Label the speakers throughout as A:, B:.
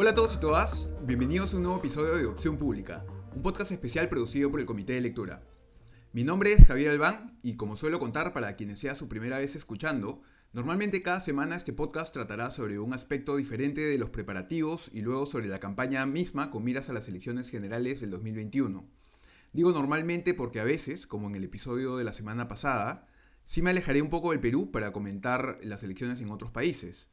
A: Hola a todos y todas, bienvenidos a un nuevo episodio de Opción Pública, un podcast especial producido por el Comité de Lectura. Mi nombre es Javier Albán y como suelo contar para quienes sea su primera vez escuchando, normalmente cada semana este podcast tratará sobre un aspecto diferente de los preparativos y luego sobre la campaña misma con miras a las elecciones generales del 2021. Digo normalmente porque a veces, como en el episodio de la semana pasada, sí me alejaré un poco del Perú para comentar las elecciones en otros países.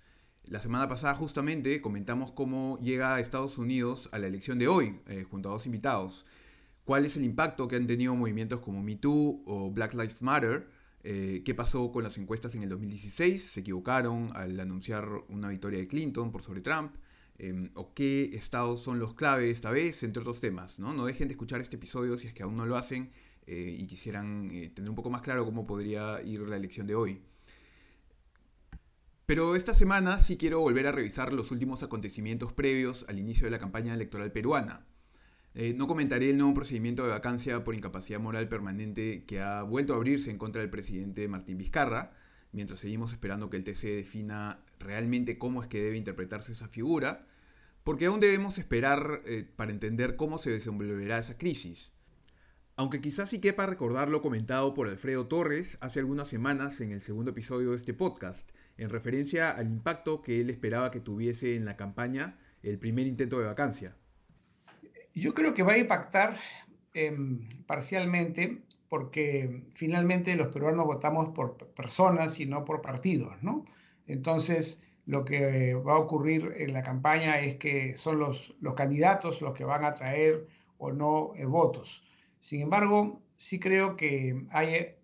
A: La semana pasada justamente comentamos cómo llega a Estados Unidos a la elección de hoy, eh, junto a dos invitados. ¿Cuál es el impacto que han tenido movimientos como MeToo o Black Lives Matter? Eh, ¿Qué pasó con las encuestas en el 2016? ¿Se equivocaron al anunciar una victoria de Clinton por sobre Trump? Em, ¿O qué estados son los clave esta vez? Entre otros temas. ¿no? no dejen de escuchar este episodio si es que aún no lo hacen eh, y quisieran tener un poco más claro cómo podría ir la elección de hoy. Pero esta semana sí quiero volver a revisar los últimos acontecimientos previos al inicio de la campaña electoral peruana. Eh, no comentaré el nuevo procedimiento de vacancia por incapacidad moral permanente que ha vuelto a abrirse en contra del presidente Martín Vizcarra, mientras seguimos esperando que el TC defina realmente cómo es que debe interpretarse esa figura, porque aún debemos esperar eh, para entender cómo se desenvolverá esa crisis. Aunque quizás sí quepa recordar lo comentado por Alfredo Torres hace algunas semanas en el segundo episodio de este podcast, en referencia al impacto que él esperaba que tuviese en la campaña el primer intento de vacancia.
B: Yo creo que va a impactar em, parcialmente porque finalmente los peruanos votamos por personas y no por partidos, ¿no? Entonces, lo que va a ocurrir en la campaña es que son los, los candidatos los que van a traer o no eh, votos. Sin embargo, sí creo que hay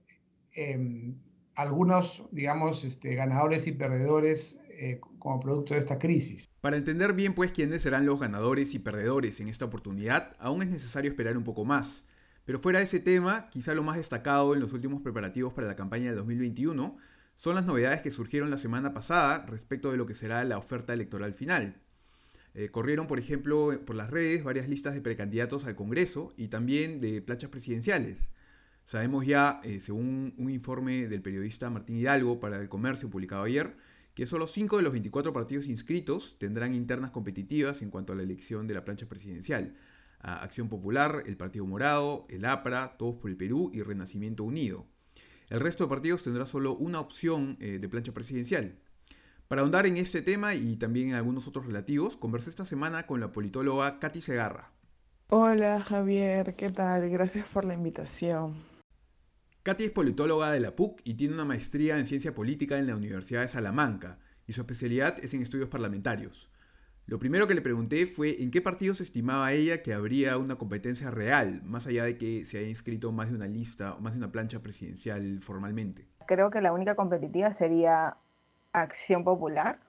B: em, algunos, digamos, este, ganadores y perdedores eh, como producto de esta crisis.
A: Para entender bien, pues, quiénes serán los ganadores y perdedores en esta oportunidad, aún es necesario esperar un poco más. Pero fuera de ese tema, quizá lo más destacado en los últimos preparativos para la campaña de 2021 son las novedades que surgieron la semana pasada respecto de lo que será la oferta electoral final. Eh, corrieron, por ejemplo, por las redes varias listas de precandidatos al Congreso y también de planchas presidenciales. Sabemos ya, eh, según un informe del periodista Martín Hidalgo para el Comercio publicado ayer, que solo 5 de los 24 partidos inscritos tendrán internas competitivas en cuanto a la elección de la plancha presidencial. Acción Popular, el Partido Morado, el APRA, Todos por el Perú y Renacimiento Unido. El resto de partidos tendrá solo una opción eh, de plancha presidencial. Para ahondar en este tema y también en algunos otros relativos, conversé esta semana con la politóloga Katy Segarra.
C: Hola Javier, ¿qué tal? Gracias por la invitación.
A: Katy es politóloga de la PUC y tiene una maestría en ciencia política en la Universidad de Salamanca, y su especialidad es en estudios parlamentarios. Lo primero que le pregunté fue en qué partidos estimaba ella que habría una competencia real, más allá de que se haya inscrito más de una lista o más de una plancha presidencial formalmente.
D: Creo que la única competitiva sería acción popular.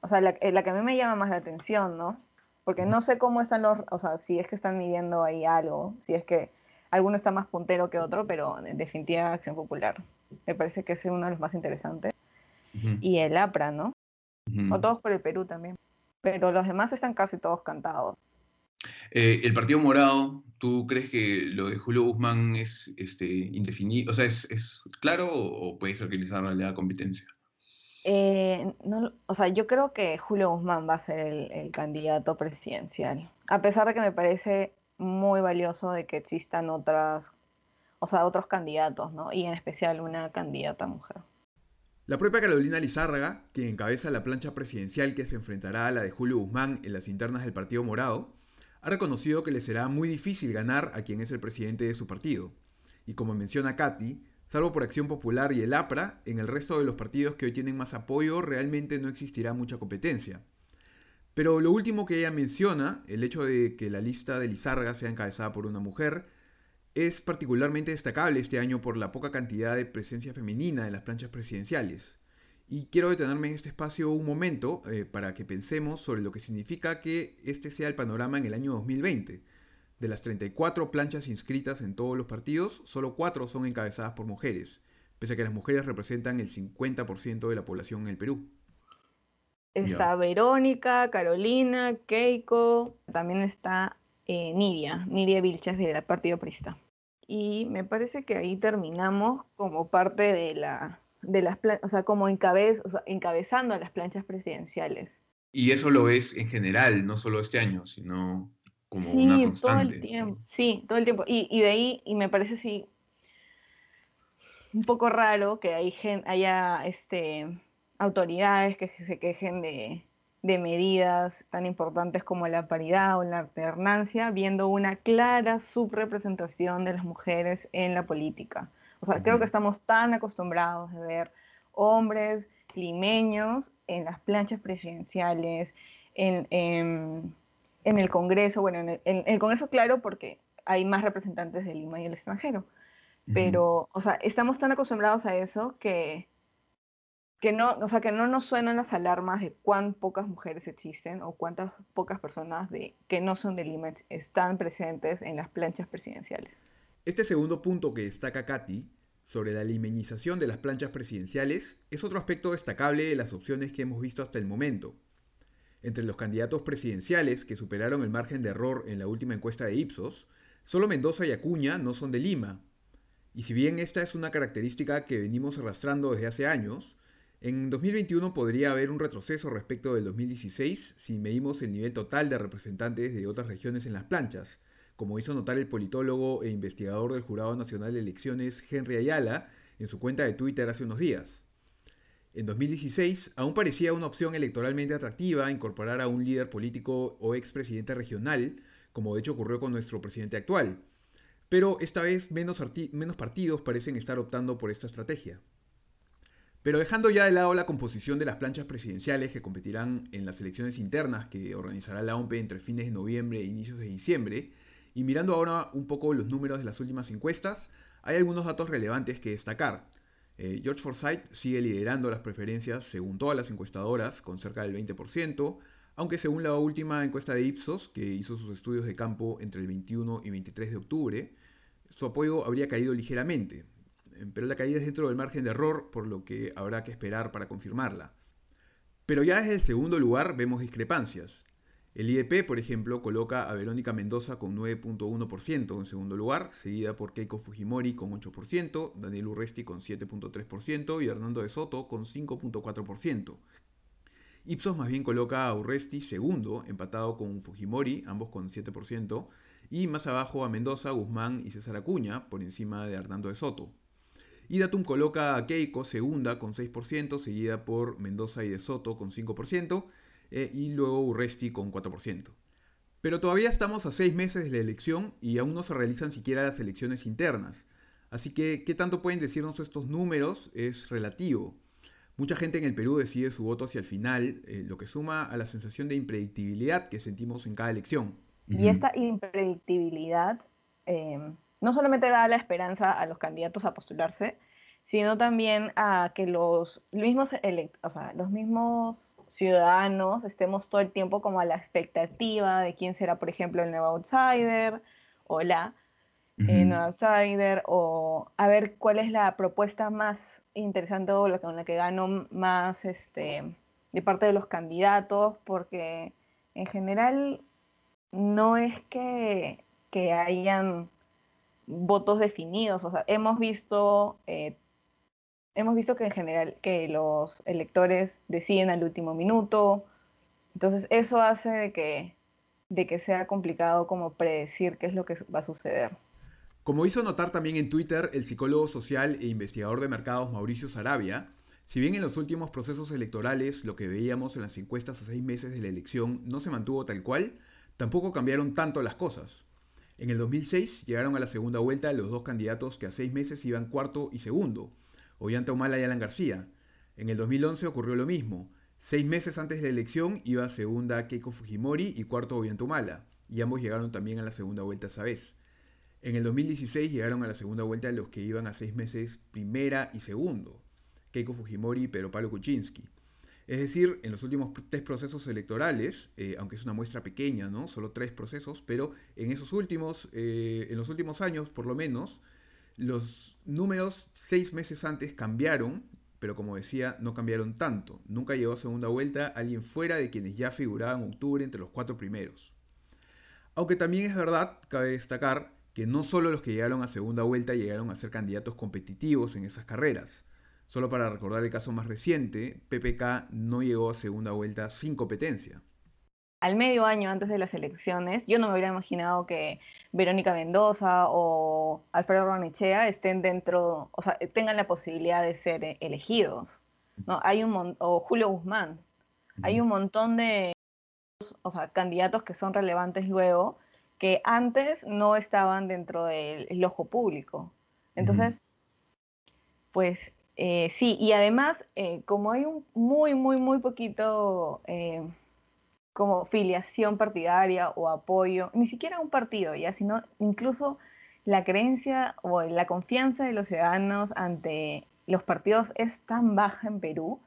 D: O sea, la, la, que a mí me llama más la atención, ¿no? Porque no sé cómo están los, o sea, si es que están midiendo ahí algo, si es que alguno está más puntero que otro, pero en definitiva acción popular. Me parece que es uno de los más interesantes. Y el APRA, ¿no? O todos por el Perú también. Pero los demás están casi todos cantados.
A: Eh, el Partido Morado, ¿tú crees que lo de Julio Guzmán es este, indefinido? O sea, ¿es, es claro o puede ser que les la competencia?
D: Eh, no, o sea, yo creo que Julio Guzmán va a ser el, candidato presidencial, a pesar de que me parece muy valioso de que existan otras, o sea, otros candidatos, ¿no? Y en especial una candidata mujer.
A: La propia Carolina Lizárraga, quien encabeza la plancha presidencial que se enfrentará a la de Julio Guzmán en las internas del Partido Morado, ha reconocido que le será muy difícil ganar a quien es el presidente de su partido. Y como menciona Katy, Salvo por Acción Popular y el APRA, en el resto de los partidos que hoy tienen más apoyo realmente no existirá mucha competencia. Pero lo último que ella menciona, el hecho de que la lista de Lizarga sea encabezada por una mujer, es particularmente destacable este año por la poca cantidad de presencia femenina en las planchas presidenciales. Y quiero detenerme en este espacio un momento eh, para que pensemos sobre lo que significa que este sea el panorama en el año 2020 de las 34 planchas inscritas en todos los partidos, solo 4 son encabezadas por mujeres, pese a que las mujeres representan el 50% de la población en el Perú.
D: Está Verónica, Carolina, Keiko, también está eh, Nidia, Nidia Vilches del Partido Prista. Y me parece que ahí terminamos como parte de la de las o sea, como encabez, o sea, encabezando a las planchas presidenciales.
A: Y eso lo ves en general, no solo este año, sino como una constante.
D: Todo el tiempo, sí, todo el tiempo. Y, y de ahí, y me parece sí, un poco raro que hay haya este, autoridades que se quejen de, de medidas tan importantes como la paridad o la alternancia, viendo una clara subrepresentación de las mujeres en la política. O sea, creo que estamos tan acostumbrados a ver hombres limeños en las planchas presidenciales, en, en, el Congreso, bueno, en el, Congreso claro porque hay más representantes de Lima y el extranjero, pero, o sea, estamos tan acostumbrados a eso que, que no, o sea, que no nos suenan las alarmas de cuán pocas mujeres existen o cuántas pocas personas de, que no son de Lima están presentes en las planchas presidenciales.
A: Este segundo punto que destaca Katy sobre la limeñización de las planchas presidenciales es otro aspecto destacable de las opciones que hemos visto hasta el momento. Entre los candidatos presidenciales que superaron el margen de error en la última encuesta de Ipsos, solo Mendoza y Acuña no son de Lima. Y si bien esta es una característica que venimos arrastrando desde hace años, en 2021 podría haber un retroceso respecto del 2016 si medimos el nivel total de representantes de otras regiones en las planchas, como hizo notar el politólogo e investigador del Jurado Nacional de Elecciones Henry Ayala en su cuenta de Twitter hace unos días. En 2016 aún parecía una opción electoralmente atractiva incorporar a un líder político o expresidente regional, como de hecho ocurrió con nuestro presidente actual. Pero esta vez menos, partidos parecen estar optando por esta estrategia. Pero dejando ya de lado la composición de las planchas presidenciales que competirán en las elecciones internas que organizará la OMP entre fines de noviembre e inicios de diciembre, y mirando ahora un poco los números de las últimas encuestas, hay algunos datos relevantes que destacar. Eh, George Forsyth sigue liderando las preferencias según todas las encuestadoras, con cerca del 20%, aunque según la última encuesta de Ipsos, que hizo sus estudios de campo entre el 21 y 23 de octubre, su apoyo habría caído ligeramente, eh, pero la caída es dentro del margen de error, por lo que habrá que esperar para confirmarla. Pero ya desde el segundo lugar vemos discrepancias. El IEP, por ejemplo, coloca a Verónica Mendoza con 9.1% en segundo lugar, seguida por Keiko Fujimori con 8%, Daniel Urresti con 7.3% y Hernando de Soto con 5.4%. Ipsos más bien coloca a Urresti segundo, empatado con Fujimori, ambos con 7%, y más abajo a Mendoza, Guzmán y César Acuña, por encima de Hernando de Soto. Y Datum coloca a Keiko segunda con 6%, seguida por Mendoza y de Soto con 5%, eh, y luego Urresti con 4%. Pero todavía estamos a seis meses de la elección y aún no se realizan siquiera las elecciones internas. Así que, ¿qué tanto pueden decirnos estos números? Es relativo. Mucha gente en el Perú decide su voto hacia el final, eh, lo que suma a la sensación de impredictibilidad que sentimos en cada elección.
D: Y esta impredictibilidad eh, no solamente da la esperanza a los candidatos a postularse, sino también a que los mismos, o sea, los mismos ciudadanos estemos todo el tiempo como a la expectativa de quién será, por ejemplo, el nuevo outsider o la eh, nueva outsider, o a ver cuál es la propuesta más interesante o la con la que gano más este, de parte de los candidatos, porque en general no es que, que hayan votos definidos, o sea, hemos visto eh, hemos visto que en general que los electores deciden al último minuto, entonces eso hace de que, de que sea complicado como predecir qué es lo que va a suceder.
A: Como hizo notar también en Twitter el psicólogo social e investigador de mercados Mauricio Sarabia, si bien en los últimos procesos electorales lo que veíamos en las encuestas a seis meses de la elección no se mantuvo tal cual, tampoco cambiaron tanto las cosas. En el 2006 llegaron a la segunda vuelta los dos candidatos que a seis meses iban cuarto y segundo, Ollanta Humala y Alan García. En el 2011 ocurrió lo mismo. Seis meses antes de la elección iba segunda Keiko Fujimori y cuarto Ollanta Humala, y ambos llegaron también a la segunda vuelta esa vez. En el 2016 llegaron a la segunda vuelta los que iban a seis meses primera y segundo, Keiko Fujimori y Pedro Pablo Kuczynski. Es decir, en los últimos tres procesos electorales, eh, aunque es una muestra pequeña, ¿no? Solo tres procesos, pero en esos últimos, eh, en los últimos años, por lo menos, los números seis meses antes cambiaron, pero como decía, no cambiaron tanto. Nunca llegó a segunda vuelta alguien fuera de quienes ya figuraban en octubre entre los cuatro primeros. Aunque también es verdad, cabe destacar, que no solo los que llegaron a segunda vuelta llegaron a ser candidatos competitivos en esas carreras. Solo para recordar el caso más reciente, PPK no llegó a segunda vuelta sin competencia.
D: Al medio año antes de las elecciones, yo no me hubiera imaginado que Verónica Mendoza o Alfredo Ronechea estén dentro, o sea, tengan la posibilidad de ser elegidos. ¿no? Hay un o Julio Guzmán. Hay un montón de o sea, candidatos que son relevantes luego que antes no estaban dentro del ojo público. Entonces, pues eh, sí, y además, eh, como hay un muy, muy, muy poquito eh, como filiación partidaria o apoyo, ni siquiera un partido, ya, sino incluso la creencia o la confianza de los ciudadanos ante los partidos es tan baja en Perú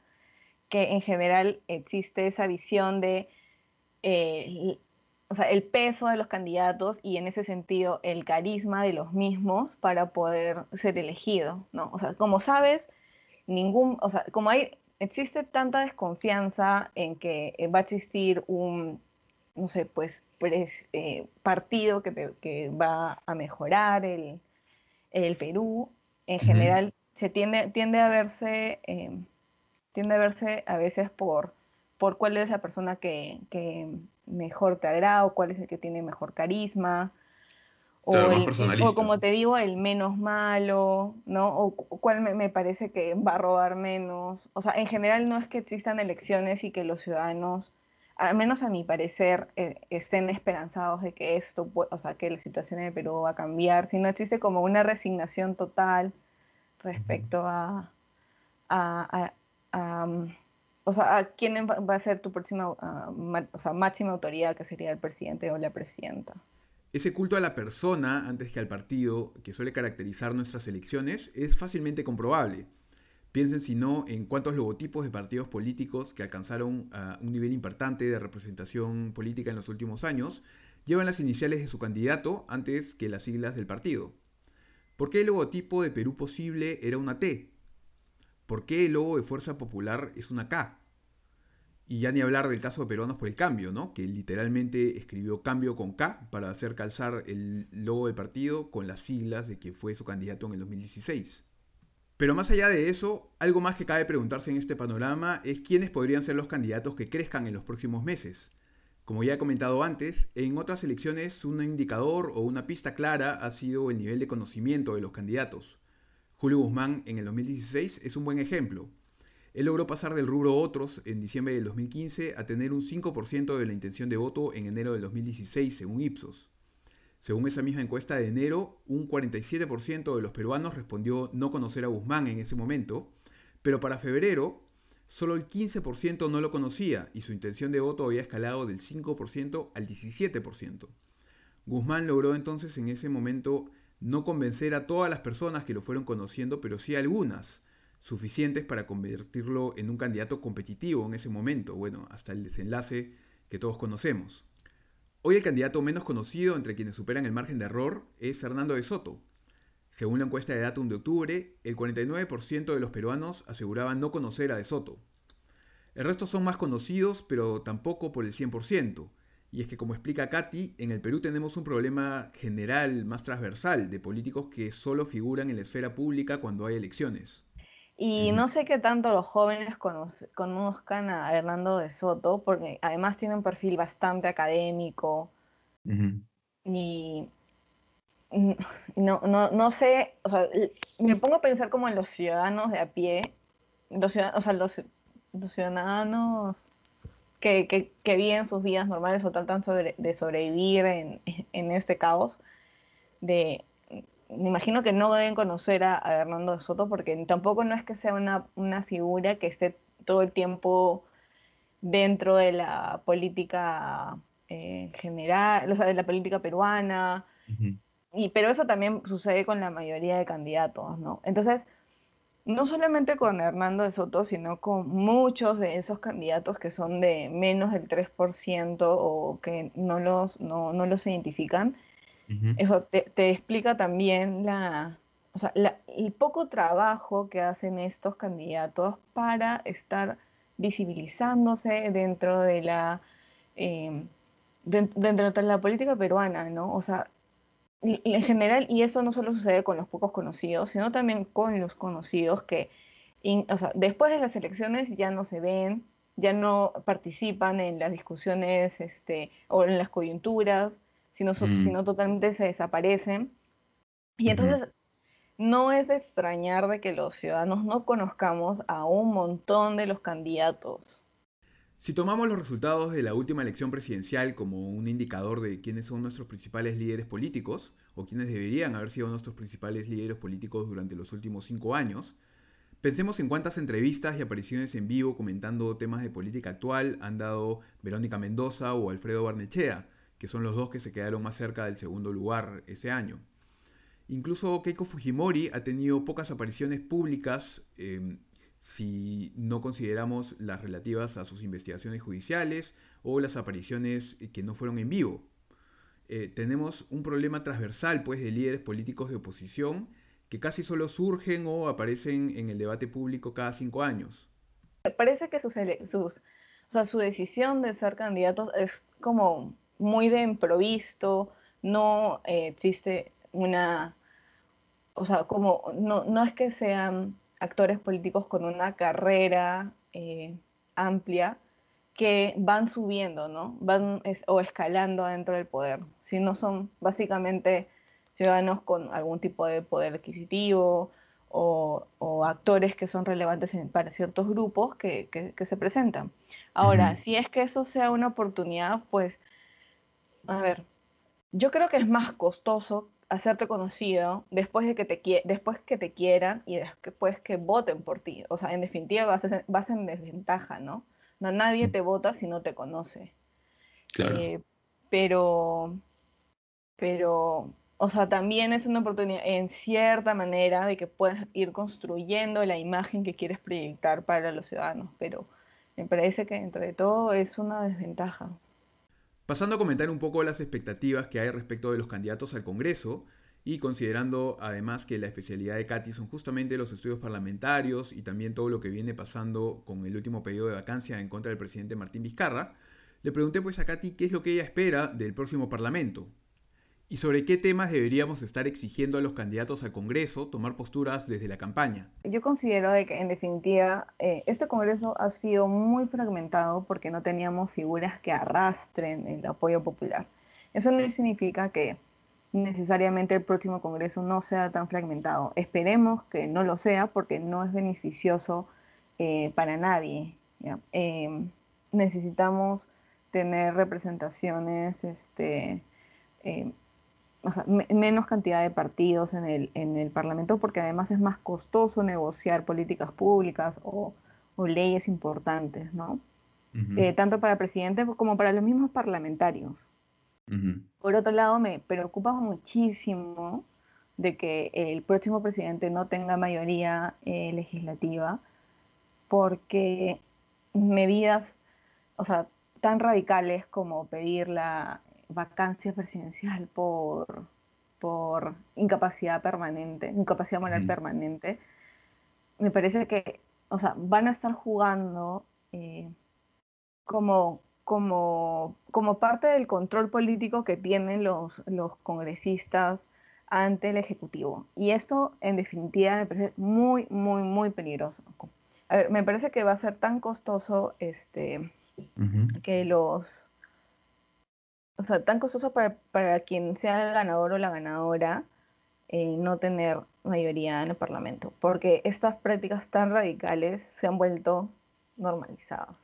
D: que en general existe esa visión de o sea, el peso de los candidatos y en ese sentido el carisma de los mismos para poder ser elegido, ¿no? O sea, como sabes, ningún, o sea, como hay, existe tanta desconfianza en que va a existir un, no sé, pues, eh, partido que, que, va a mejorar el, el Perú, en general se tiende, tiende a verse, eh, tiende a verse a veces por, por cuál es la persona que, que mejor te agrada o cuál es el que tiene mejor carisma. O, o, como te digo, el menos malo, ¿no? O, cuál me, parece que va a robar menos. O sea, en general no es que existan elecciones y que los ciudadanos, al menos a mi parecer, eh, estén esperanzados de que esto, o sea, que la situación en el Perú va a cambiar, sino existe como una resignación total respecto a, a, a, o sea, a quién va a ser tu próxima, o sea, máxima autoridad, que sería el presidente o la presidenta.
A: Ese culto a la persona antes que al partido, que suele caracterizar nuestras elecciones, es fácilmente comprobable. Piensen si no en cuántos logotipos de partidos políticos que alcanzaron un nivel importante de representación política en los últimos años llevan las iniciales de su candidato antes que las siglas del partido. ¿Por qué el logotipo de Perú Posible era una T? ¿Por qué el logo de Fuerza Popular es una K? Y ya ni hablar del caso de Peruanos por el Cambio, ¿no? Que literalmente escribió cambio con K para hacer calzar el logo del partido con las siglas de que fue su candidato en el 2016. Pero más allá de eso, algo más que cabe preguntarse en este panorama es quiénes podrían ser los candidatos que crezcan en los próximos meses. Como ya he comentado antes, en otras elecciones un indicador o una pista clara ha sido el nivel de conocimiento de los candidatos. Julio Guzmán en el 2016 es un buen ejemplo. Él logró pasar del rubro otros en diciembre del 2015 a tener un 5% de la intención de voto en enero del 2016, según Ipsos. Según esa misma encuesta de enero, un 47% de los peruanos respondió no conocer a Guzmán en ese momento, pero para febrero solo el 15% no lo conocía y su intención de voto había escalado del 5% al 17%. Guzmán logró entonces en ese momento no convencer a todas las personas que lo fueron conociendo, pero sí a algunas, suficientes para convertirlo en un candidato competitivo en ese momento, bueno, hasta el desenlace que todos conocemos. Hoy el candidato menos conocido entre quienes superan el margen de error es Hernando de Soto. Según la encuesta de Datum de octubre, el 49% de los peruanos aseguraban no conocer a de Soto. El resto son más conocidos, pero tampoco por el 100%. Y es que, como explica Katy, en el Perú tenemos un problema general más transversal de políticos que solo figuran en la esfera pública cuando hay elecciones.
D: Y no sé qué tanto los jóvenes conozcan a Hernando de Soto, porque además tiene un perfil bastante académico. Y no, no, no sé, o sea, me pongo a pensar como en los ciudadanos de a pie, los ciudadanos, o sea, los, ciudadanos que, que, que, viven sus vidas normales o tratan de sobrevivir en, en este caos, de me imagino que no deben conocer a, Hernando de Soto porque tampoco no es que sea una, una, figura que esté todo el tiempo dentro de la política eh, general, o sea, de la política peruana, y, pero eso también sucede con la mayoría de candidatos, ¿no? Entonces, no solamente con Hernando de Soto, sino con muchos de esos candidatos que son de menos del 3% o que no los, no, no los identifican, eso te, explica también la, o sea, el poco trabajo que hacen estos candidatos para estar visibilizándose dentro de la eh, dentro de la política peruana, ¿no? O sea, en general, y eso no solo sucede con los pocos conocidos, sino también con los conocidos que o sea, después de las elecciones ya no se ven, ya no participan en las discusiones este, o en las coyunturas, sino, mm. sino totalmente se desaparecen. Y entonces no es de extrañar de que los ciudadanos no conozcamos a un montón de los candidatos.
A: Si tomamos los resultados de la última elección presidencial como un indicador de quiénes son nuestros principales líderes políticos, o quiénes deberían haber sido nuestros principales líderes políticos durante los últimos cinco años, pensemos en cuántas entrevistas y apariciones en vivo comentando temas de política actual han dado Verónica Mendoza o Alfredo Barnechea, que son los dos que se quedaron más cerca del segundo lugar ese año. Incluso Keiko Fujimori ha tenido pocas apariciones públicas em, si no consideramos las relativas a sus investigaciones judiciales o las apariciones que no fueron en vivo. Eh, tenemos un problema transversal pues, de líderes políticos de oposición que casi solo surgen o aparecen en el debate público cada cinco años.
D: Parece que su decisión de ser candidatos es como muy de improviso, no eh, existe una, o sea, como no, es que sean actores políticos con una carrera eh, amplia que van subiendo, ¿no? Van o escalando dentro del poder, sino son básicamente ciudadanos con algún tipo de poder adquisitivo o, actores que son relevantes para ciertos grupos que, se presentan. Ahora, si es que eso sea una oportunidad, pues, a ver, yo creo que es más costoso hacerte conocido después de que te, después que te quieran y después que voten por ti. O sea, en definitiva vas, vas en desventaja, ¿no? No, nadie mm. te vota si no te conoce. Claro. Eh, pero, pero, o sea, también es una oportunidad en cierta manera de que puedas ir construyendo la imagen que quieres proyectar para los ciudadanos, pero me parece que entre todo es una desventaja.
A: Pasando a comentar un poco las expectativas que hay respecto de los candidatos al Congreso y considerando además que la especialidad de Katy son justamente los estudios parlamentarios y también todo lo que viene pasando con el último pedido de vacancia en contra del presidente Martín Vizcarra, le pregunté pues a Katy qué es lo que ella espera del próximo Parlamento, ¿Y sobre qué temas deberíamos estar exigiendo a los candidatos al Congreso tomar posturas desde la campaña?
D: Yo considero de que en definitiva eh, este Congreso ha sido muy fragmentado porque no teníamos figuras que arrastren el apoyo popular. Eso no significa que necesariamente el próximo Congreso no sea tan fragmentado. Esperemos que no lo sea porque no es beneficioso eh, para nadie. Eh, necesitamos tener representaciones este, menos cantidad de partidos en el, en el Parlamento, porque además es más costoso negociar políticas públicas o, leyes importantes, ¿no? Eh, tanto para el presidente como para los mismos parlamentarios. Por otro lado, me preocupa muchísimo de que el próximo presidente no tenga mayoría eh, legislativa, porque medidas, o sea, tan radicales como pedir la vacancia presidencial por, por incapacidad permanente, incapacidad moral permanente, me parece que, o sea, van a estar jugando eh, como, como, como parte del control político que tienen los, los congresistas ante el Ejecutivo. Y esto, en definitiva, me parece muy, muy, muy peligroso. A ver, me parece que va a ser tan costoso este, que los o sea, tan costoso para, para quien sea el ganador o la ganadora eh, no tener mayoría en el Parlamento, porque estas prácticas tan radicales se han vuelto normalizadas.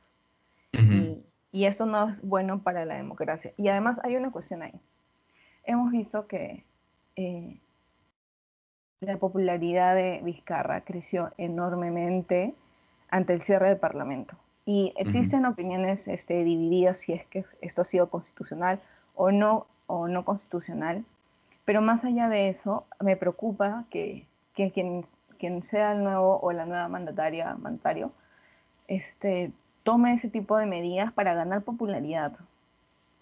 D: y, y, eso no es bueno para la democracia. Y además hay una cuestión ahí. Hemos visto que eh, la popularidad de Vizcarra creció enormemente ante el cierre del Parlamento. Y existen opiniones este, divididas si es que esto ha sido constitucional o no, o no constitucional. Pero más allá de eso, me preocupa que, que quien, quien, sea el nuevo o la nueva mandataria, mandatario, este, tome ese tipo de medidas para ganar popularidad.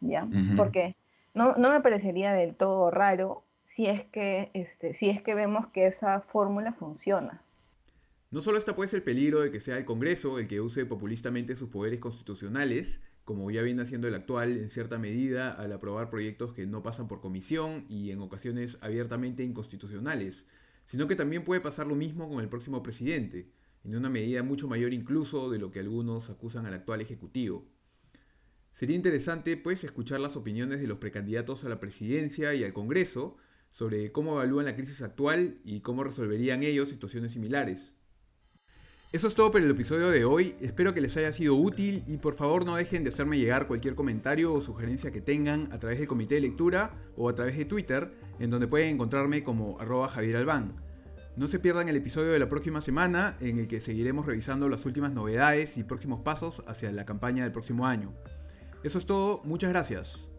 D: ¿Ya? Porque no, no, me parecería del todo raro si es que, este, si es que vemos que esa fórmula funciona.
A: No solo está pues el peligro de que sea el Congreso el que use populistamente sus poderes constitucionales, como ya viene haciendo el actual en cierta medida al aprobar proyectos que no pasan por comisión y en ocasiones abiertamente inconstitucionales, sino que también puede pasar lo mismo con el próximo presidente, en una medida mucho mayor incluso de lo que algunos acusan al actual Ejecutivo. Sería interesante, pues, escuchar las opiniones de los precandidatos a la presidencia y al Congreso sobre cómo evalúan la crisis actual y cómo resolverían ellos situaciones similares. Eso es todo por el episodio de hoy, espero que les haya sido útil y por favor no dejen de hacerme llegar cualquier comentario o sugerencia que tengan a través del comité de lectura o a través de Twitter, en donde pueden encontrarme como arroba Javier Albán. No se pierdan el episodio de la próxima semana en el que seguiremos revisando las últimas novedades y próximos pasos hacia la campaña del próximo año. Eso es todo, muchas gracias.